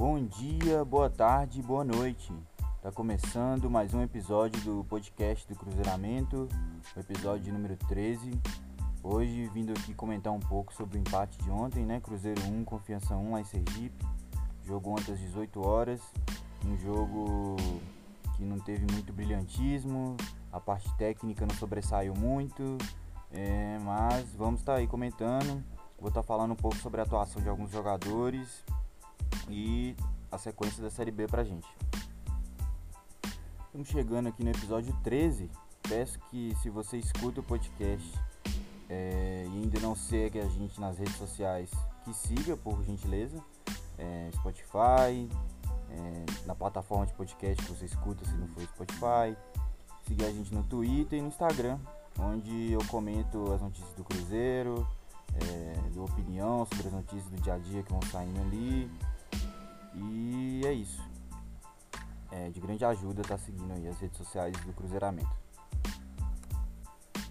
Bom dia, boa tarde, boa noite. Tá começando mais um episódio do podcast do Cruzeiramento, o episódio número 13. Hoje vindo aqui comentar um pouco sobre o empate de ontem, né? Cruzeiro 1, Confiança 1 lá em Sergipe. Jogo ontem às 18 horas. Um jogo que não teve muito brilhantismo, a parte técnica não sobressaiu muito, é, mas vamos estar tá aí comentando. Vou estar tá falando um pouco sobre a atuação de alguns jogadores e a sequência da Série B pra gente. Estamos chegando aqui no episódio 13. Peço que se você escuta o podcast é, e ainda não segue a gente nas redes sociais, que siga por gentileza. É, Spotify, é, na plataforma de podcast que você escuta se não for Spotify. Seguir a gente no Twitter e no Instagram, onde eu comento as notícias do Cruzeiro, é, dou opinião sobre as notícias do dia a dia que vão saindo ali. E é isso. É de grande ajuda estar tá seguindo aí as redes sociais do Cruzeiramento.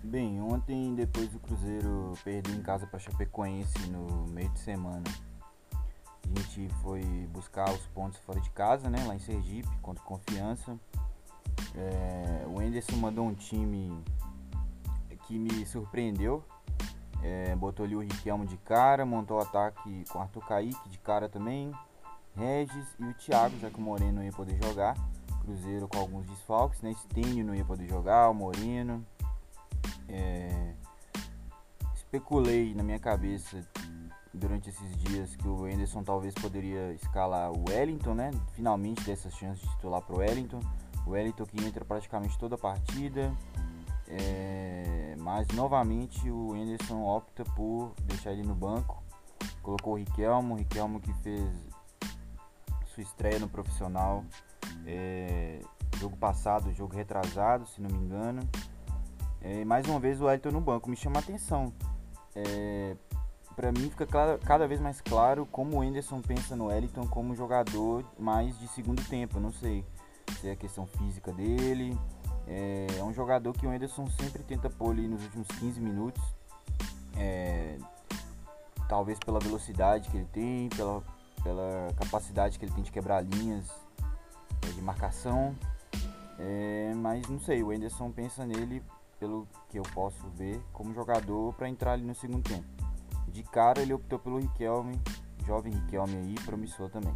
Bem, ontem depois do Cruzeiro perder em casa para Chapecoense no meio de semana, a gente foi buscar os pontos fora de casa, né, lá em Sergipe, contra Confiança. É, o Enderson mandou um time que me surpreendeu. É, botou ali o Riquelmo de cara, montou o ataque com Arthur Kaique de cara também. Regis e o Thiago, já que o Moreno não ia poder jogar. Cruzeiro com alguns desfalques, né? Stênio não ia poder jogar, o Moreno. É... Especulei na minha cabeça durante esses dias que o Anderson talvez poderia escalar o Wellington, né? Finalmente ter essa chance de titular para o Wellington. O Wellington que entra praticamente toda a partida. É... Mas novamente o Anderson opta por deixar ele no banco. Colocou o Riquelmo, o Riquelmo que fez sua estreia no profissional é, jogo passado, jogo retrasado, se não me engano. É, mais uma vez o Wellington no banco me chama a atenção. É, para mim fica claro, cada vez mais claro como o Enderson pensa no Wellington como jogador mais de segundo tempo. não sei se é a questão física dele. É, é um jogador que o Enderson sempre tenta pôr ali nos últimos 15 minutos. É, talvez pela velocidade que ele tem, pela pela capacidade que ele tem de quebrar linhas é, de marcação. É, mas não sei, o Enderson pensa nele, pelo que eu posso ver, como jogador para entrar ali no segundo tempo. De cara ele optou pelo Riquelme, jovem Riquelme aí, promissor também.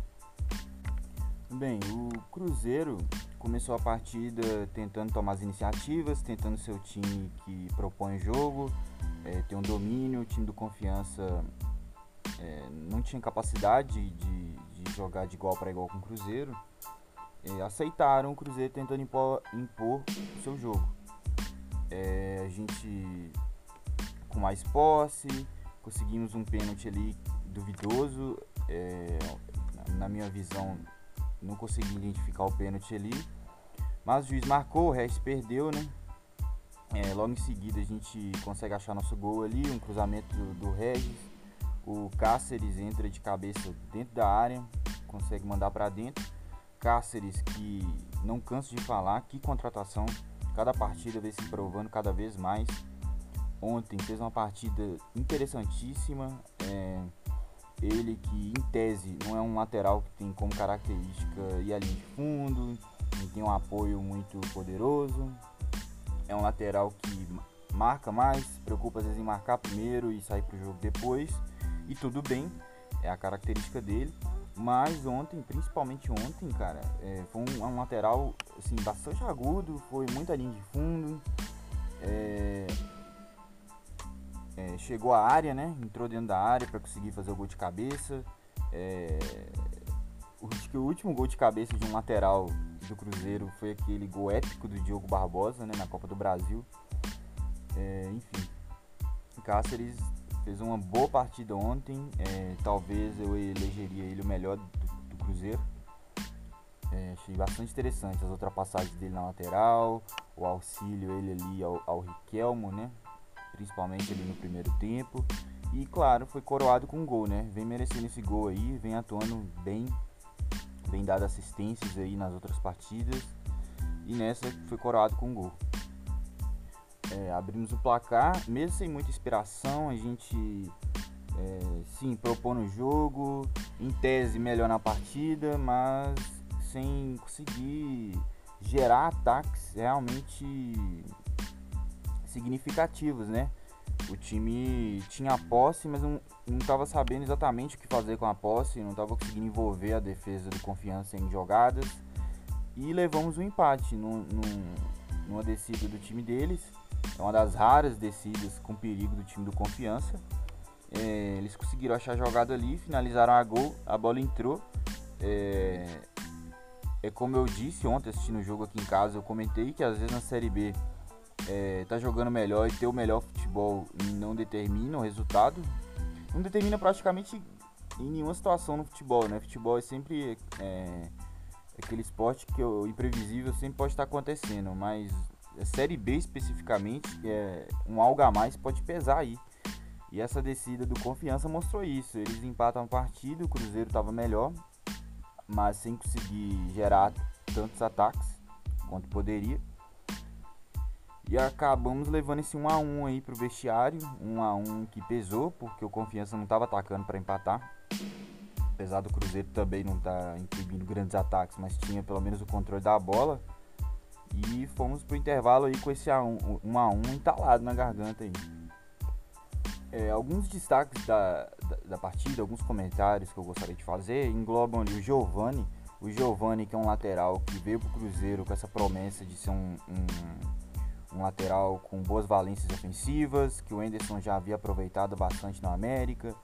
Bem, o Cruzeiro começou a partida tentando tomar as iniciativas, tentando ser o time que propõe o jogo, é, ter um domínio, o time do confiança é, não tinha capacidade de, de jogar de igual para igual com o Cruzeiro, é, aceitaram o Cruzeiro tentando impor, impor o seu jogo. É, a gente com mais posse, conseguimos um pênalti ali duvidoso. É, na minha visão, não consegui identificar o pênalti ali. Mas o juiz marcou, o resto perdeu, né? É, logo em seguida a gente consegue achar nosso gol ali, um cruzamento do, do Regis o Cáceres entra de cabeça dentro da área, consegue mandar para dentro. Cáceres que não canso de falar, que contratação. Cada partida vem se provando cada vez mais. Ontem fez uma partida interessantíssima. É, ele que em tese não é um lateral que tem como característica ir ali de fundo, tem um apoio muito poderoso. É um lateral que marca mais, se preocupa às vezes em marcar primeiro e sair para o jogo depois e tudo bem, é a característica dele. Mas ontem, principalmente ontem, cara, é, foi um, um, lateral assim, bastante agudo, foi muita linha de fundo. É, é, chegou à área, né? Entrou dentro da área para conseguir fazer o gol de cabeça. É, acho que o último gol de cabeça de um lateral do Cruzeiro foi aquele gol épico do Diogo Barbosa, né? Na Copa do Brasil. É, enfim, Cáceres fez uma boa partida ontem. É, talvez eu elegeria ele o melhor do, do Cruzeiro. É, achei bastante interessante as ultrapassagens dele na lateral, o auxílio ele ali ao, ao Riquelmo, né? Principalmente ali no primeiro tempo. E claro, foi coroado com um gol, né? Vem merecendo esse gol aí, vem atuando bem, vem dado assistências aí nas outras partidas. E nessa foi coroado com um gol é, abrimos o placar, mesmo sem muita inspiração, a gente é, sim, propor no jogo, em tese melhor na partida, mas sem conseguir gerar ataques realmente significativos, né? O time tinha posse, mas não estava sabendo exatamente o que fazer com a posse, não estava conseguindo envolver a defesa do Confiança em jogadas. E levamos um empate num, num, numa descida do time deles. É uma das raras descidas com perigo do time do Confiança. É, eles conseguiram achar jogada ali, finalizaram a gol, a bola entrou. É, é como eu disse ontem assistindo o jogo aqui em casa, eu comentei que às vezes na Série B é, tá jogando melhor e ter o melhor futebol não determina o resultado. Não determina praticamente em nenhuma situação no futebol, né? Futebol é sempre é, aquele esporte que o imprevisível sempre pode estar acontecendo, mas Série B especificamente, é, um algo a mais pode pesar aí. E essa descida do Confiança mostrou isso. Eles empatam a partida, o Cruzeiro estava melhor, mas sem conseguir gerar tantos ataques quanto poderia. E acabamos levando esse 1 a 1 aí pro vestiário, 1 a 1 que pesou, porque o Confiança não estava atacando para empatar. Apesar do Cruzeiro também não estar tá imprimindo grandes ataques, mas tinha pelo menos o controle da bola. E fomos pro intervalo aí com esse 1 a 1 entalado na garganta aí. É, alguns destaques da, da, da, partida, alguns comentários que eu gostaria de fazer englobam ali o Giovani. O Giovani, que é um lateral que veio pro Cruzeiro com essa promessa de ser um, um um lateral com boas valências ofensivas, que o Enderson já havia aproveitado bastante na América,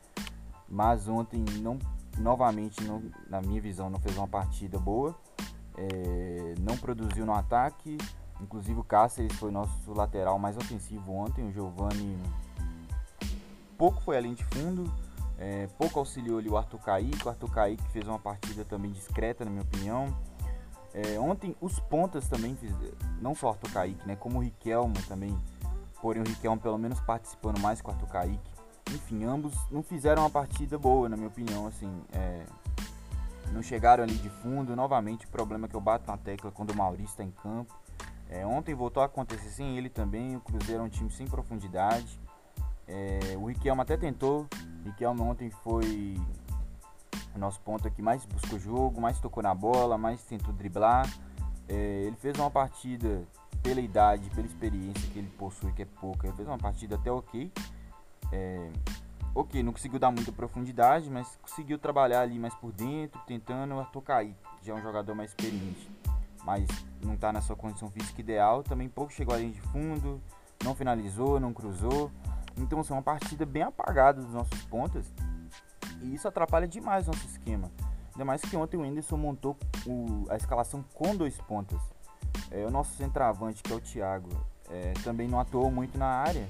mas ontem não, novamente, não, na minha visão, não fez uma partida boa, é, não produziu no ataque, inclusive o Cáceres foi nosso lateral mais ofensivo ontem, o Giovani pouco foi além de fundo, é, pouco auxiliou ali o Arthur Kaique, o Arthur Kaique fez uma partida também discreta, na minha opinião, é, ontem os pontas também, não só o Arthur Kaique, né, como o Riquelmo também, porém o Riquelmo pelo menos participando mais com o Arthur Kaique. Enfim, ambos não fizeram uma partida boa, na minha opinião, assim, é, não chegaram ali de fundo. Novamente, o problema que eu bato na tecla quando o Maurício está em campo. É, ontem voltou a acontecer sem ele também. O Cruzeiro é um time sem profundidade. É, o Riquelme até tentou. O Riquelme ontem foi o nosso ponto aqui mais buscou jogo, mais tocou na bola, mais tentou driblar. É, ele fez uma partida pela idade, pela experiência que ele possui, que é pouca. Ele fez uma partida até ok. É, ok, não conseguiu dar muita profundidade, mas conseguiu trabalhar ali mais por dentro, tentando tocar aí. Já é um jogador mais experiente, mas não está na sua condição física ideal. Também pouco chegou ali de fundo, não finalizou, não cruzou. Então, assim, uma partida bem apagada dos nossos pontas. E isso atrapalha demais nosso esquema. Ainda mais que ontem o Whindersson montou o, a escalação com dois pontas. É, o nosso centroavante, que é o Thiago, é, também não atuou muito na área.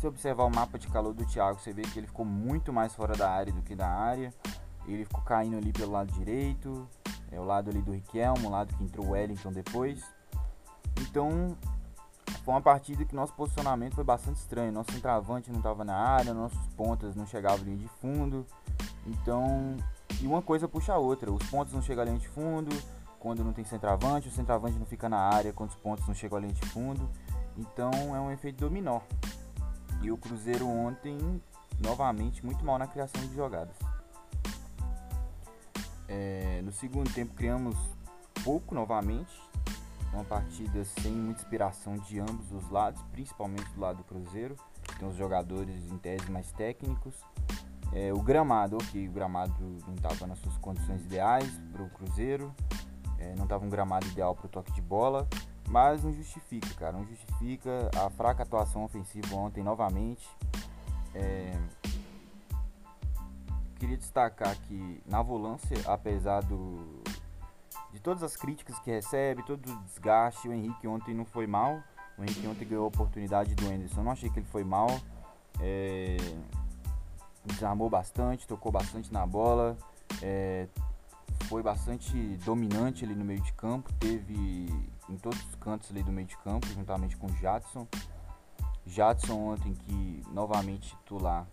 Se observar o mapa de calor do Thiago, você vê que ele ficou muito mais fora da área do que da área. Ele ficou caindo ali pelo lado direito, é o lado ali do Riquelmo, o lado que entrou o Wellington depois. Então, foi uma partida que nosso posicionamento foi bastante estranho. Nosso centroavante não estava na área, nossos pontas não chegavam ali de fundo. Então, e uma coisa puxa a outra. Os pontos não chegam ali de fundo quando não tem centroavante, o centroavante não fica na área quando os pontos não chegam ali de fundo. Então, é um efeito dominó. E o Cruzeiro ontem, novamente, muito mal na criação de jogadas. É, no segundo tempo criamos pouco novamente, uma partida sem muita inspiração de ambos os lados, principalmente do lado do Cruzeiro, tem os jogadores em tese mais técnicos. É, o gramado, ok, o gramado não estava nas suas condições ideais para o Cruzeiro, é, não estava um gramado ideal para o toque de bola, mas não justifica, cara, não justifica a fraca atuação ofensiva ontem novamente. É, queria destacar que na volância, apesar do, de todas as críticas que recebe, todo o desgaste, o Henrique ontem não foi mal. O Henrique ontem ganhou a oportunidade do Anderson. Não achei que ele foi mal. É, desarmou bastante, tocou bastante na bola. É, foi bastante dominante ali no meio de campo. Teve em todos os cantos ali do meio de campo, juntamente com o Jadson. Jadson ontem que novamente titular.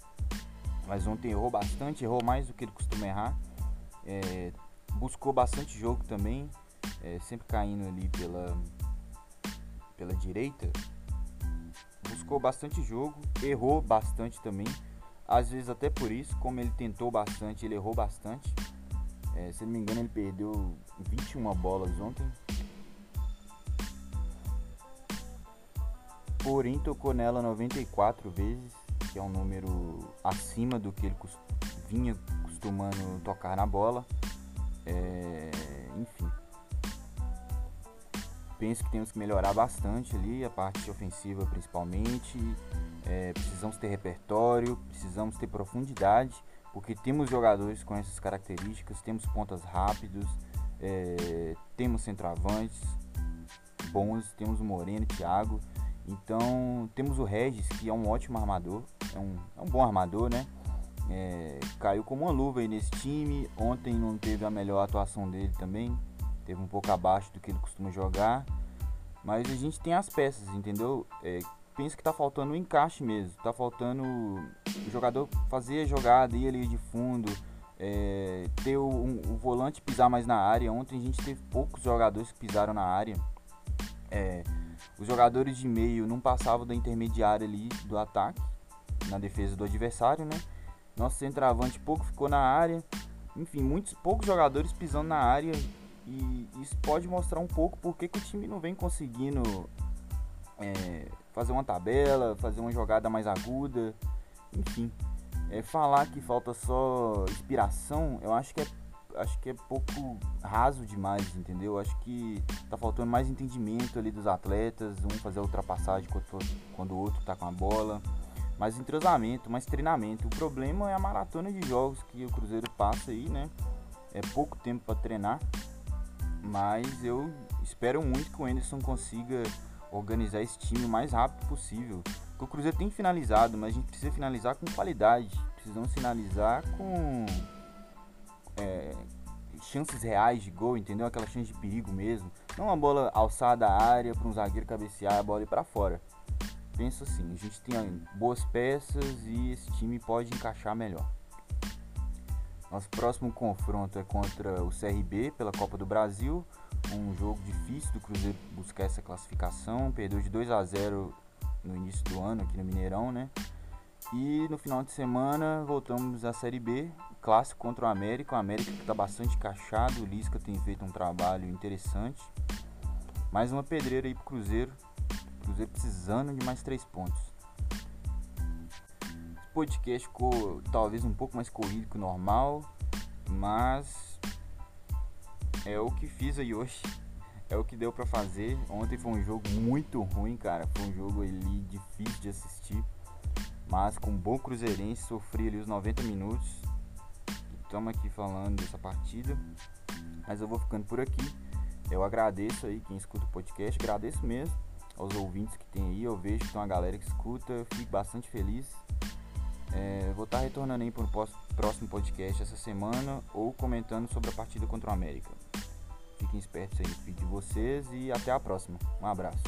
Mas ontem errou bastante, errou mais do que ele costuma errar. É, buscou bastante jogo também, é, sempre caindo ali pela, pela direita. Buscou bastante jogo, errou bastante também. Às vezes até por isso, como ele tentou bastante, ele errou bastante. É, se não me engano, ele perdeu 21 bolas ontem. Porém, tocou nela 94 vezes, que é um número acima do que ele vinha costumando tocar na bola. É, enfim. Penso que temos que melhorar bastante ali, a parte ofensiva principalmente. É, precisamos ter repertório, precisamos ter profundidade, porque temos jogadores com essas características, temos pontas rápidos, é, temos centroavantes bons, temos o Moreno, Thiago. Então temos o Regis, que é um ótimo armador, é um, é um bom armador, né? É, caiu como uma luva aí nesse time. Ontem não teve a melhor atuação dele também. Teve um pouco abaixo do que ele costuma jogar. Mas a gente tem as peças, entendeu? É, penso que tá faltando o um encaixe mesmo. Tá faltando o jogador fazer a jogada, ir ali de fundo. É, ter o, um, o, volante pisar mais na área. Ontem a gente teve poucos jogadores que pisaram na área. É, os jogadores de meio não passavam da intermediária ali do ataque, na defesa do adversário, né? Nosso centroavante pouco ficou na área. Enfim, muitos poucos jogadores pisando na área. E isso pode mostrar um pouco porque que o time não vem conseguindo é, fazer uma tabela, fazer uma jogada mais aguda. Enfim, é, falar que falta só inspiração, eu acho que é acho que é pouco raso demais, entendeu? Acho que tá faltando mais entendimento ali dos atletas, um fazer a ultrapassagem quando, o outro tá com a bola mais entrosamento, mais treinamento. O problema é a maratona de jogos que o Cruzeiro passa aí, né? É pouco tempo para treinar, mas eu espero muito que o Anderson consiga organizar esse time o mais rápido possível. Porque o Cruzeiro tem finalizado, mas a gente precisa finalizar com qualidade. Precisamos finalizar com é, chances reais de gol, entendeu? Aquela chance de perigo mesmo. Não uma bola alçada à área para um zagueiro cabecear a bola ir para fora penso assim, a gente tem boas peças e esse time pode encaixar melhor. Nosso próximo confronto é contra o CRB pela Copa do Brasil, um jogo difícil do Cruzeiro buscar essa classificação, perdeu de 2 a 0 no início do ano aqui no Mineirão, né? E no final de semana voltamos à Série B, clássico contra o América, o América que está bastante encaixado, o Lisca tem feito um trabalho interessante. Mais uma pedreira aí pro Cruzeiro, Cruzeiro precisando de mais três pontos. Esse podcast ficou talvez um pouco mais corrido que o normal, mas é o que fiz aí hoje. É o que deu para fazer. Ontem foi um jogo muito ruim, cara. Foi um jogo ali difícil de assistir. Mas com um bom cruzeirense, sofri ali os 90 minutos estamos aqui falando dessa partida. Mas eu vou ficando por aqui. Eu agradeço aí quem escuta o podcast, agradeço mesmo aos ouvintes que tem aí. Eu vejo que tem uma galera que escuta, eu fico bastante feliz. É, vou estar retornando aí para o próximo podcast essa semana ou comentando sobre a partida contra o América. Fiquem espertos aí no feed de vocês e até a próxima. Um abraço.